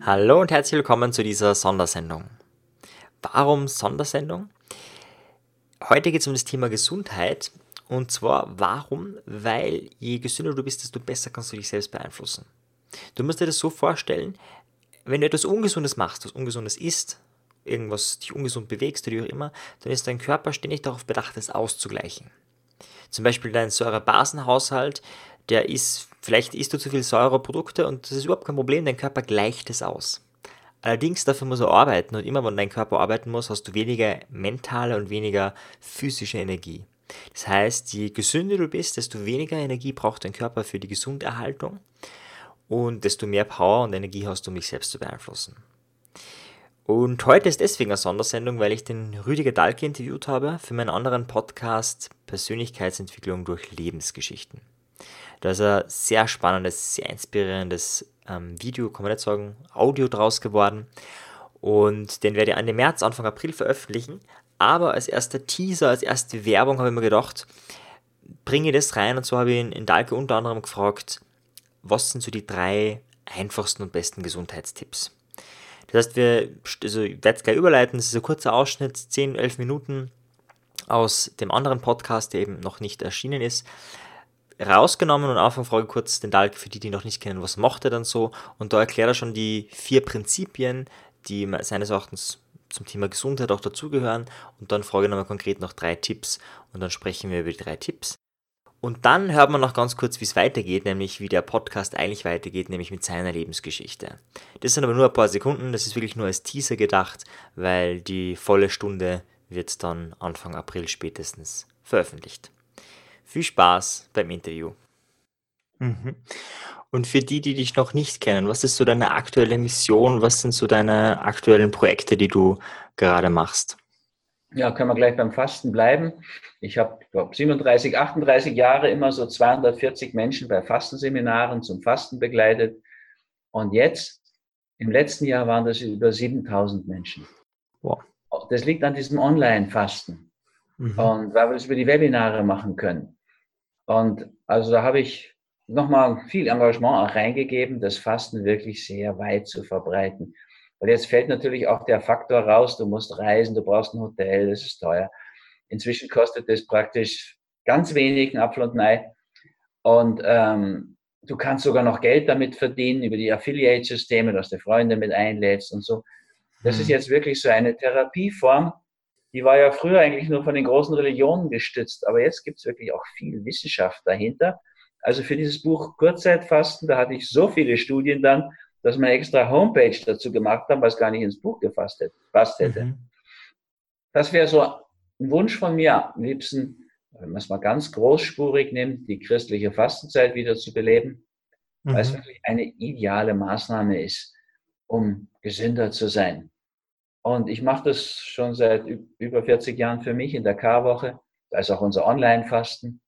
Hallo und herzlich willkommen zu dieser Sondersendung. Warum Sondersendung? Heute geht es um das Thema Gesundheit. Und zwar warum? Weil je gesünder du bist, desto besser kannst du dich selbst beeinflussen. Du musst dir das so vorstellen, wenn du etwas Ungesundes machst, was Ungesundes isst, irgendwas dich ungesund bewegst oder wie auch immer, dann ist dein Körper ständig darauf bedacht, es auszugleichen. Zum Beispiel dein Säurebasenhaushalt, der ist, vielleicht isst du zu viel Säureprodukte und das ist überhaupt kein Problem, dein Körper gleicht es aus. Allerdings dafür muss er arbeiten und immer wenn dein Körper arbeiten muss, hast du weniger mentale und weniger physische Energie. Das heißt, je gesünder du bist, desto weniger Energie braucht dein Körper für die Gesunderhaltung und desto mehr Power und Energie hast du, um dich selbst zu beeinflussen. Und heute ist deswegen eine Sondersendung, weil ich den Rüdiger Dahlke interviewt habe für meinen anderen Podcast Persönlichkeitsentwicklung durch Lebensgeschichten. Da ist ein sehr spannendes, sehr inspirierendes ähm, Video, kann man nicht sagen, Audio draus geworden. Und den werde ich Ende März, Anfang April veröffentlichen. Aber als erster Teaser, als erste Werbung habe ich mir gedacht, bringe das rein. Und so habe ich in, in Dahlke unter anderem gefragt, was sind so die drei einfachsten und besten Gesundheitstipps? Das heißt, wir, also ich werde es gleich überleiten, das ist ein kurzer Ausschnitt, 10, 11 Minuten aus dem anderen Podcast, der eben noch nicht erschienen ist, rausgenommen und Anfang frage kurz den Dalk für die, die noch nicht kennen, was macht er dann so? Und da erklärt er schon die vier Prinzipien, die seines Erachtens zum Thema Gesundheit auch dazugehören. Und dann frage ich nochmal konkret noch drei Tipps und dann sprechen wir über die drei Tipps. Und dann hört man noch ganz kurz, wie es weitergeht, nämlich wie der Podcast eigentlich weitergeht, nämlich mit seiner Lebensgeschichte. Das sind aber nur ein paar Sekunden, das ist wirklich nur als Teaser gedacht, weil die volle Stunde wird dann Anfang April spätestens veröffentlicht. Viel Spaß beim Interview. Mhm. Und für die, die dich noch nicht kennen, was ist so deine aktuelle Mission? Was sind so deine aktuellen Projekte, die du gerade machst? Ja, können wir gleich beim Fasten bleiben. Ich habe, glaube 37, 38 Jahre immer so 240 Menschen bei Fastenseminaren zum Fasten begleitet. Und jetzt, im letzten Jahr waren das über 7000 Menschen. Wow. Das liegt an diesem Online-Fasten. Mhm. Und weil wir das über die Webinare machen können. Und also da habe ich nochmal viel Engagement auch reingegeben, das Fasten wirklich sehr weit zu verbreiten. Weil jetzt fällt natürlich auch der Faktor raus, du musst reisen, du brauchst ein Hotel, das ist teuer. Inzwischen kostet das praktisch ganz wenig, ein Apfel und ein Ei. Und ähm, du kannst sogar noch Geld damit verdienen über die Affiliate-Systeme, dass du Freunde mit einlädst und so. Das mhm. ist jetzt wirklich so eine Therapieform, die war ja früher eigentlich nur von den großen Religionen gestützt, aber jetzt gibt es wirklich auch viel Wissenschaft dahinter. Also für dieses Buch Kurzzeitfasten, da hatte ich so viele Studien dann, dass man extra Homepage dazu gemacht haben, was gar nicht ins Buch gefasst hätte. Passt hätte. Mhm. Das wäre so ein Wunsch von mir, am liebsten, wenn man es mal ganz großspurig nimmt, die christliche Fastenzeit wieder zu beleben, mhm. weil es wirklich eine ideale Maßnahme ist, um gesünder zu sein. Und ich mache das schon seit über 40 Jahren für mich in der Karwoche. Ist auch unser Online-Fasten.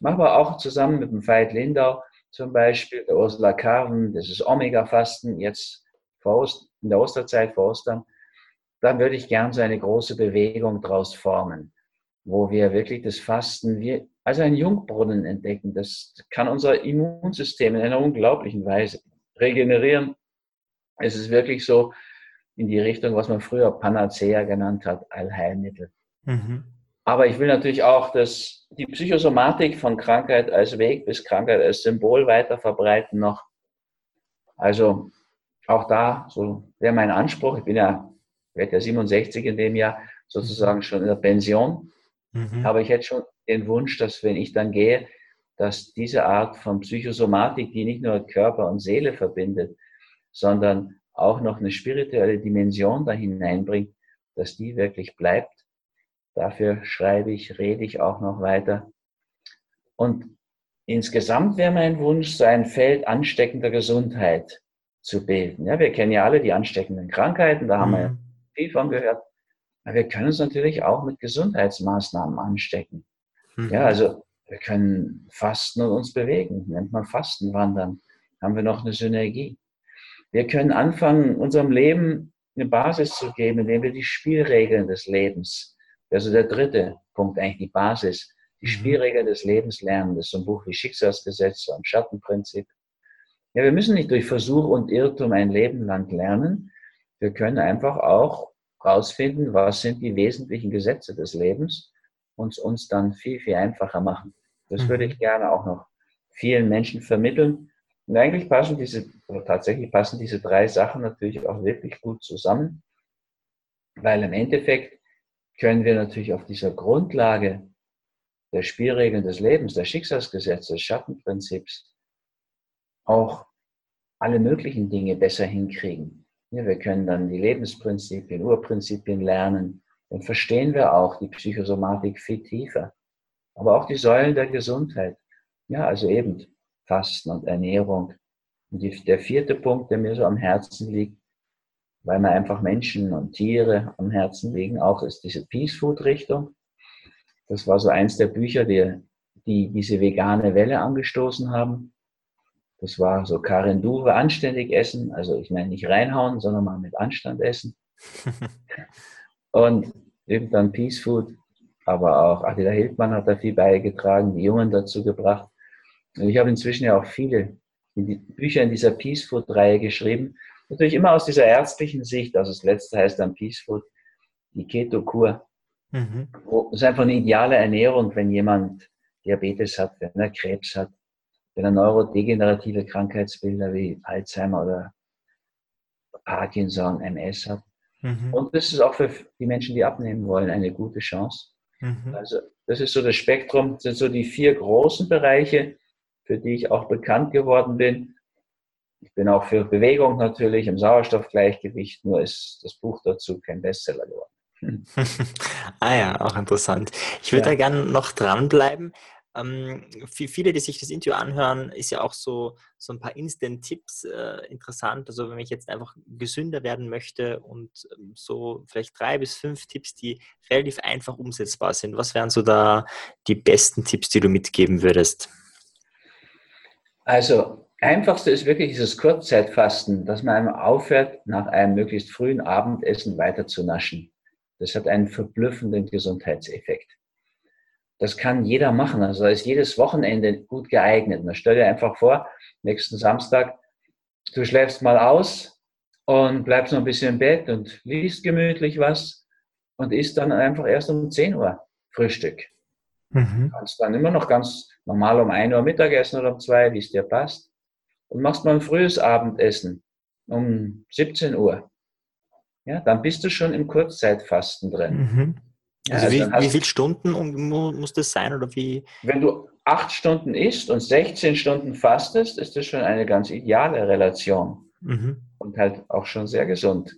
Machen wir auch zusammen mit dem Veit Lindau zum Beispiel, der Ursula Karven, das ist Omega-Fasten, jetzt in der Osterzeit vor Ostern, dann würde ich gern so eine große Bewegung daraus formen, wo wir wirklich das Fasten wie, als einen Jungbrunnen entdecken. Das kann unser Immunsystem in einer unglaublichen Weise regenerieren. Es ist wirklich so in die Richtung, was man früher Panacea genannt hat, Allheilmittel. Mhm. Aber ich will natürlich auch, dass die Psychosomatik von Krankheit als Weg bis Krankheit als Symbol weiter verbreiten noch. Also auch da, so wäre mein Anspruch. Ich bin ja, werde ja 67 in dem Jahr, sozusagen schon in der Pension. Mhm. Aber ich hätte schon den Wunsch, dass wenn ich dann gehe, dass diese Art von Psychosomatik, die nicht nur Körper und Seele verbindet, sondern auch noch eine spirituelle Dimension da hineinbringt, dass die wirklich bleibt Dafür schreibe ich, rede ich auch noch weiter. Und insgesamt wäre mein Wunsch, so ein Feld ansteckender Gesundheit zu bilden. Ja, wir kennen ja alle die ansteckenden Krankheiten, da haben mhm. wir viel von gehört. Aber wir können uns natürlich auch mit Gesundheitsmaßnahmen anstecken. Mhm. Ja, also wir können fasten und uns bewegen, nennt man Fastenwandern. Haben wir noch eine Synergie. Wir können anfangen, unserem Leben eine Basis zu geben, indem wir die Spielregeln des Lebens also der dritte Punkt, eigentlich die Basis, die mhm. Spielregeln des Lebens lernen. Das ist so ein Buch wie Schicksalsgesetze und Schattenprinzip. Ja, wir müssen nicht durch Versuch und Irrtum ein Leben lang lernen. Wir können einfach auch rausfinden, was sind die wesentlichen Gesetze des Lebens und uns dann viel, viel einfacher machen. Das mhm. würde ich gerne auch noch vielen Menschen vermitteln. Und eigentlich passen diese, oder tatsächlich passen diese drei Sachen natürlich auch wirklich gut zusammen, weil im Endeffekt können wir natürlich auf dieser Grundlage der Spielregeln des Lebens, der Schicksalsgesetze, des Schattenprinzips auch alle möglichen Dinge besser hinkriegen. Wir können dann die Lebensprinzipien, Urprinzipien lernen. Dann verstehen wir auch die Psychosomatik viel tiefer. Aber auch die Säulen der Gesundheit. Ja, also eben Fasten und Ernährung. Und die, der vierte Punkt, der mir so am Herzen liegt, weil mir einfach Menschen und Tiere am Herzen liegen, auch ist diese Peace Food Richtung. Das war so eins der Bücher, die, die diese vegane Welle angestoßen haben. Das war so Karin Duwe, anständig essen. Also ich meine nicht reinhauen, sondern mal mit Anstand essen. und eben dann Peace Food. Aber auch Attila Hildmann hat da viel beigetragen, die Jungen dazu gebracht. Und ich habe inzwischen ja auch viele Bücher in dieser Peace Food Reihe geschrieben. Natürlich immer aus dieser ärztlichen Sicht. Also das letzte heißt dann Peace Food, die Keto-Kur. Mhm. Das ist einfach eine ideale Ernährung, wenn jemand Diabetes hat, wenn er Krebs hat, wenn er neurodegenerative Krankheitsbilder wie Alzheimer oder Parkinson, MS hat. Mhm. Und das ist auch für die Menschen, die abnehmen wollen, eine gute Chance. Mhm. Also das ist so das Spektrum, das sind so die vier großen Bereiche, für die ich auch bekannt geworden bin. Ich bin auch für Bewegung natürlich im Sauerstoffgleichgewicht, nur ist das Buch dazu kein Bestseller geworden. ah ja, auch interessant. Ich würde ja. da gerne noch dranbleiben. Ähm, für viele, die sich das Interview anhören, ist ja auch so, so ein paar Instant-Tipps äh, interessant. Also wenn ich jetzt einfach gesünder werden möchte und ähm, so vielleicht drei bis fünf Tipps, die relativ einfach umsetzbar sind. Was wären so da die besten Tipps, die du mitgeben würdest? Also einfachste ist wirklich dieses Kurzzeitfasten, dass man einem aufhört, nach einem möglichst frühen Abendessen weiter zu naschen. Das hat einen verblüffenden Gesundheitseffekt. Das kann jeder machen. Also da ist jedes Wochenende gut geeignet. Man stell dir einfach vor, nächsten Samstag, du schläfst mal aus und bleibst noch ein bisschen im Bett und liest gemütlich was und isst dann einfach erst um 10 Uhr Frühstück. Mhm. Kannst dann immer noch ganz normal um 1 Uhr Mittagessen oder um 2, wie es dir passt. Und machst mal ein frühes Abendessen um 17 Uhr ja, dann bist du schon im Kurzzeitfasten drin. Mhm. Also, also wie, wie viele Stunden muss das sein oder wie? Wenn du acht Stunden isst und 16 Stunden fastest, ist das schon eine ganz ideale Relation mhm. und halt auch schon sehr gesund.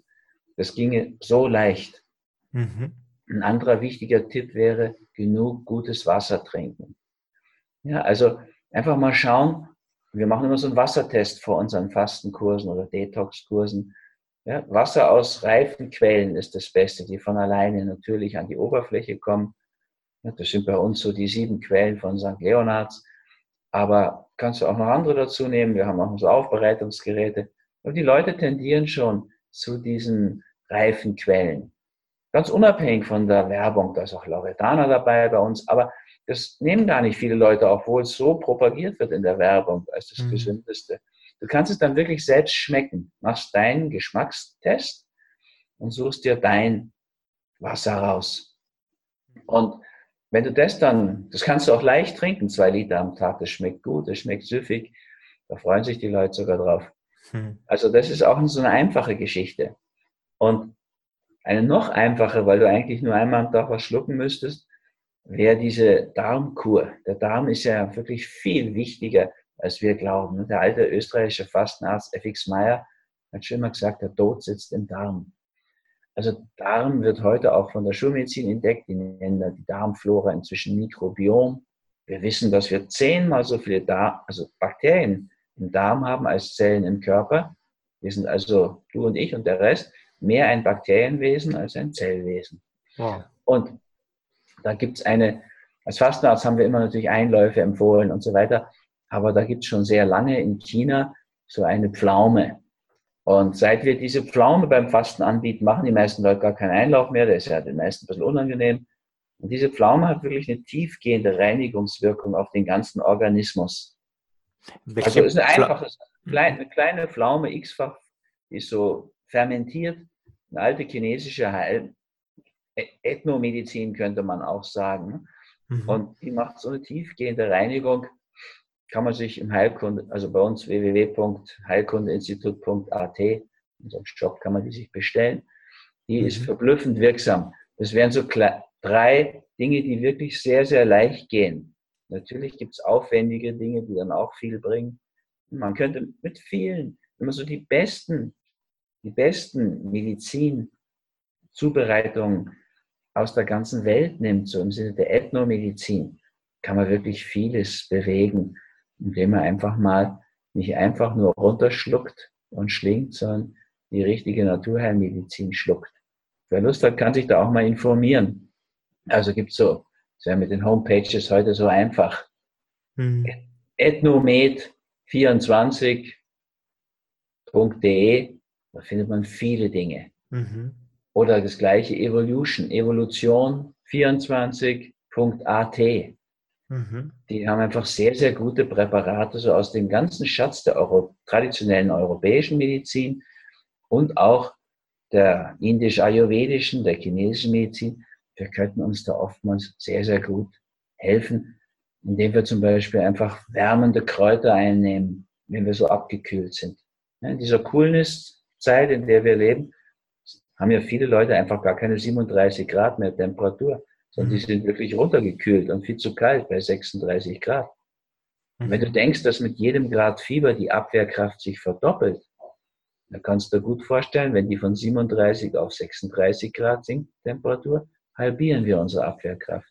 Das ginge so leicht. Mhm. Ein anderer wichtiger Tipp wäre, genug gutes Wasser trinken. Ja, also einfach mal schauen. Wir machen immer so einen Wassertest vor unseren Fastenkursen oder Detox-Kursen. Ja, Wasser aus reifen Quellen ist das Beste, die von alleine natürlich an die Oberfläche kommen. Ja, das sind bei uns so die sieben Quellen von St. Leonards. Aber kannst du auch noch andere dazu nehmen. Wir haben auch so Aufbereitungsgeräte. Und die Leute tendieren schon zu diesen reifen Quellen. Ganz unabhängig von der Werbung, da ist auch Loredana dabei bei uns, aber das nehmen gar nicht viele Leute, obwohl es so propagiert wird in der Werbung als das mhm. Gesündeste. Du kannst es dann wirklich selbst schmecken. Machst deinen Geschmackstest und suchst dir dein Wasser raus. Und wenn du das dann, das kannst du auch leicht trinken, zwei Liter am Tag, das schmeckt gut, das schmeckt süffig, da freuen sich die Leute sogar drauf. Hm. Also das ist auch so eine einfache Geschichte. Und eine noch einfache, weil du eigentlich nur einmal am Tag was schlucken müsstest, wäre diese Darmkur. Der Darm ist ja wirklich viel wichtiger als wir glauben. Der alte österreichische Fastenarzt F.X. Meyer hat schon immer gesagt, der Tod sitzt im Darm. Also Darm wird heute auch von der Schulmedizin entdeckt. Die nennen die Darmflora inzwischen Mikrobiom. Wir wissen, dass wir zehnmal so viele Darm, also Bakterien im Darm haben als Zellen im Körper. Wir sind also, du und ich und der Rest, mehr ein Bakterienwesen als ein Zellwesen. Wow. Und da gibt es eine, als Fastenarzt haben wir immer natürlich Einläufe empfohlen und so weiter aber da gibt es schon sehr lange in China so eine Pflaume. Und seit wir diese Pflaume beim Fasten anbieten, machen die meisten Leute gar keinen Einlauf mehr. Der ist ja den meisten ein bisschen unangenehm. Und diese Pflaume hat wirklich eine tiefgehende Reinigungswirkung auf den ganzen Organismus. Welche also ist ein einfaches, eine kleine Pflaume, x-fach, die ist so fermentiert, eine alte chinesische Heil Ethnomedizin könnte man auch sagen. Mhm. Und die macht so eine tiefgehende Reinigung. Kann man sich im Heilkunde, also bei uns www.heilkundeinstitut.at, in unserem Shop kann man die sich bestellen. Die mhm. ist verblüffend wirksam. Das wären so drei Dinge, die wirklich sehr, sehr leicht gehen. Natürlich gibt es aufwendige Dinge, die dann auch viel bringen. Man könnte mit vielen, wenn man so die besten, die besten Medizinzubereitungen aus der ganzen Welt nimmt, so im Sinne der Ethnomedizin, kann man wirklich vieles bewegen, indem man einfach mal nicht einfach nur runterschluckt und schlingt, sondern die richtige Naturheilmedizin schluckt. Wer Lust hat, kann sich da auch mal informieren. Also gibt es so, das wäre mit den Homepages heute so einfach. Hm. Ethnomed24.de, da findet man viele Dinge. Mhm. Oder das gleiche Evolution, Evolution24.at. Mhm. Die haben einfach sehr, sehr gute Präparate, so aus dem ganzen Schatz der Euro traditionellen europäischen Medizin und auch der indisch-ayurvedischen, der chinesischen Medizin. Wir könnten uns da oftmals sehr, sehr gut helfen, indem wir zum Beispiel einfach wärmende Kräuter einnehmen, wenn wir so abgekühlt sind. In dieser Coolness-Zeit, in der wir leben, haben ja viele Leute einfach gar keine 37 Grad mehr Temperatur, sondern die mhm. sind wirklich runtergekühlt und viel zu kalt bei 36 Grad. Und wenn du mhm. denkst, dass mit jedem Grad Fieber die Abwehrkraft sich verdoppelt, dann kannst du dir gut vorstellen, wenn die von 37 auf 36 Grad sinkt, Temperatur, halbieren wir unsere Abwehrkraft.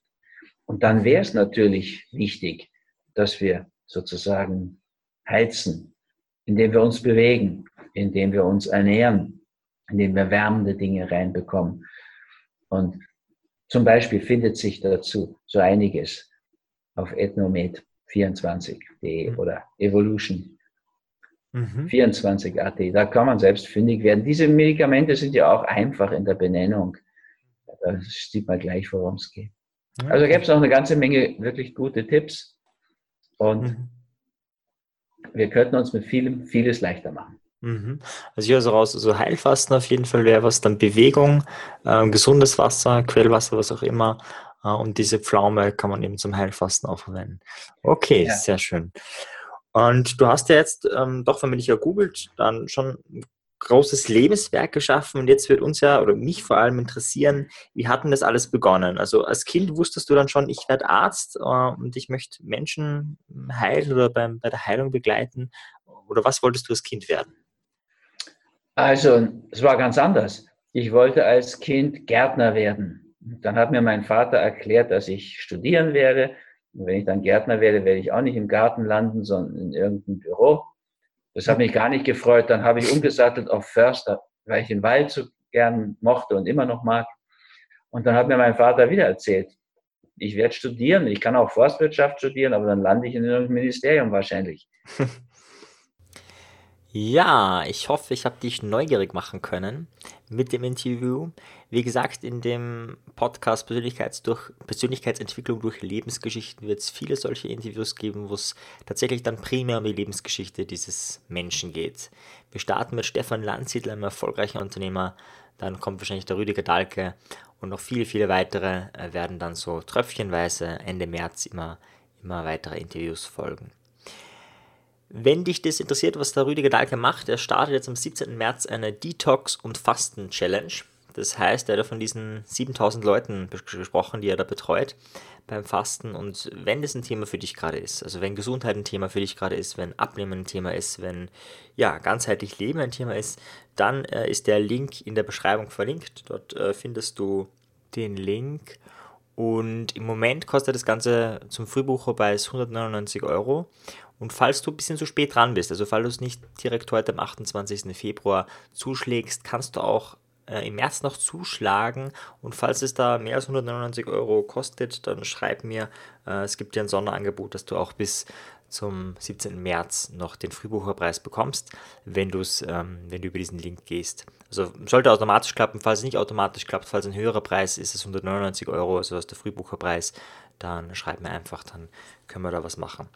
Und dann wäre es natürlich wichtig, dass wir sozusagen heizen, indem wir uns bewegen, indem wir uns ernähren, indem wir wärmende Dinge reinbekommen. Und zum Beispiel findet sich dazu so einiges auf ethnomed24.de mhm. oder Evolution mhm. 24.at. Da kann man selbst fündig werden. Diese Medikamente sind ja auch einfach in der Benennung. Da sieht man gleich, worum es geht. Also gäbe es noch eine ganze Menge wirklich gute Tipps. Und mhm. wir könnten uns mit vielem, vieles leichter machen. Mhm. Also hier also raus, also Heilfasten auf jeden Fall wäre was, dann Bewegung, äh, gesundes Wasser, Quellwasser, was auch immer. Äh, und diese Pflaume kann man eben zum Heilfasten auch verwenden. Okay, ja. sehr schön. Und du hast ja jetzt ähm, doch, wenn man dich ja googelt, dann schon ein großes Lebenswerk geschaffen. Und jetzt wird uns ja, oder mich vor allem interessieren, wie hat denn das alles begonnen? Also als Kind wusstest du dann schon, ich werde Arzt äh, und ich möchte Menschen heilen oder beim, bei der Heilung begleiten. Oder was wolltest du als Kind werden? Also, es war ganz anders. Ich wollte als Kind Gärtner werden. Dann hat mir mein Vater erklärt, dass ich studieren werde. Und wenn ich dann Gärtner werde, werde ich auch nicht im Garten landen, sondern in irgendeinem Büro. Das hat mich gar nicht gefreut. Dann habe ich umgesattelt auf Förster, weil ich den Wald so gern mochte und immer noch mag. Und dann hat mir mein Vater wieder erzählt, ich werde studieren, ich kann auch Forstwirtschaft studieren, aber dann lande ich in irgendeinem Ministerium wahrscheinlich. Ja, ich hoffe, ich habe dich neugierig machen können mit dem Interview. Wie gesagt, in dem Podcast Persönlichkeits durch, Persönlichkeitsentwicklung durch Lebensgeschichten wird es viele solche Interviews geben, wo es tatsächlich dann primär um die Lebensgeschichte dieses Menschen geht. Wir starten mit Stefan Landsiedler, einem erfolgreichen Unternehmer. Dann kommt wahrscheinlich der Rüdiger Dahlke und noch viele, viele weitere äh, werden dann so tröpfchenweise Ende März immer, immer weitere Interviews folgen. Wenn dich das interessiert, was der Rüdiger Dahlke macht, er startet jetzt am 17. März eine Detox- und Fasten-Challenge. Das heißt, er hat von diesen 7000 Leuten gesprochen, die er da betreut beim Fasten. Und wenn das ein Thema für dich gerade ist, also wenn Gesundheit ein Thema für dich gerade ist, wenn Abnehmen ein Thema ist, wenn ja, ganzheitlich Leben ein Thema ist, dann äh, ist der Link in der Beschreibung verlinkt. Dort äh, findest du den Link. Und im Moment kostet das Ganze zum Frühbucherpreis 199 Euro. Und falls du ein bisschen zu spät dran bist, also falls du es nicht direkt heute am 28. Februar zuschlägst, kannst du auch äh, im März noch zuschlagen und falls es da mehr als 199 Euro kostet, dann schreib mir. Äh, es gibt ja ein Sonderangebot, dass du auch bis zum 17. März noch den Frühbucherpreis bekommst, wenn, ähm, wenn du über diesen Link gehst. Also sollte automatisch klappen, falls es nicht automatisch klappt, falls ein höherer Preis ist, ist es 199 Euro, also ist der Frühbucherpreis, dann schreib mir einfach, dann können wir da was machen.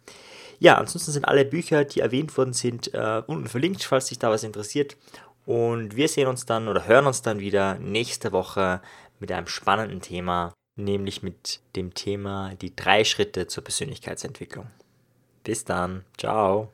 Ja, ansonsten sind alle Bücher, die erwähnt worden sind, äh, unten verlinkt, falls dich da was interessiert. Und wir sehen uns dann oder hören uns dann wieder nächste Woche mit einem spannenden Thema, nämlich mit dem Thema die drei Schritte zur Persönlichkeitsentwicklung. Bis dann. Ciao.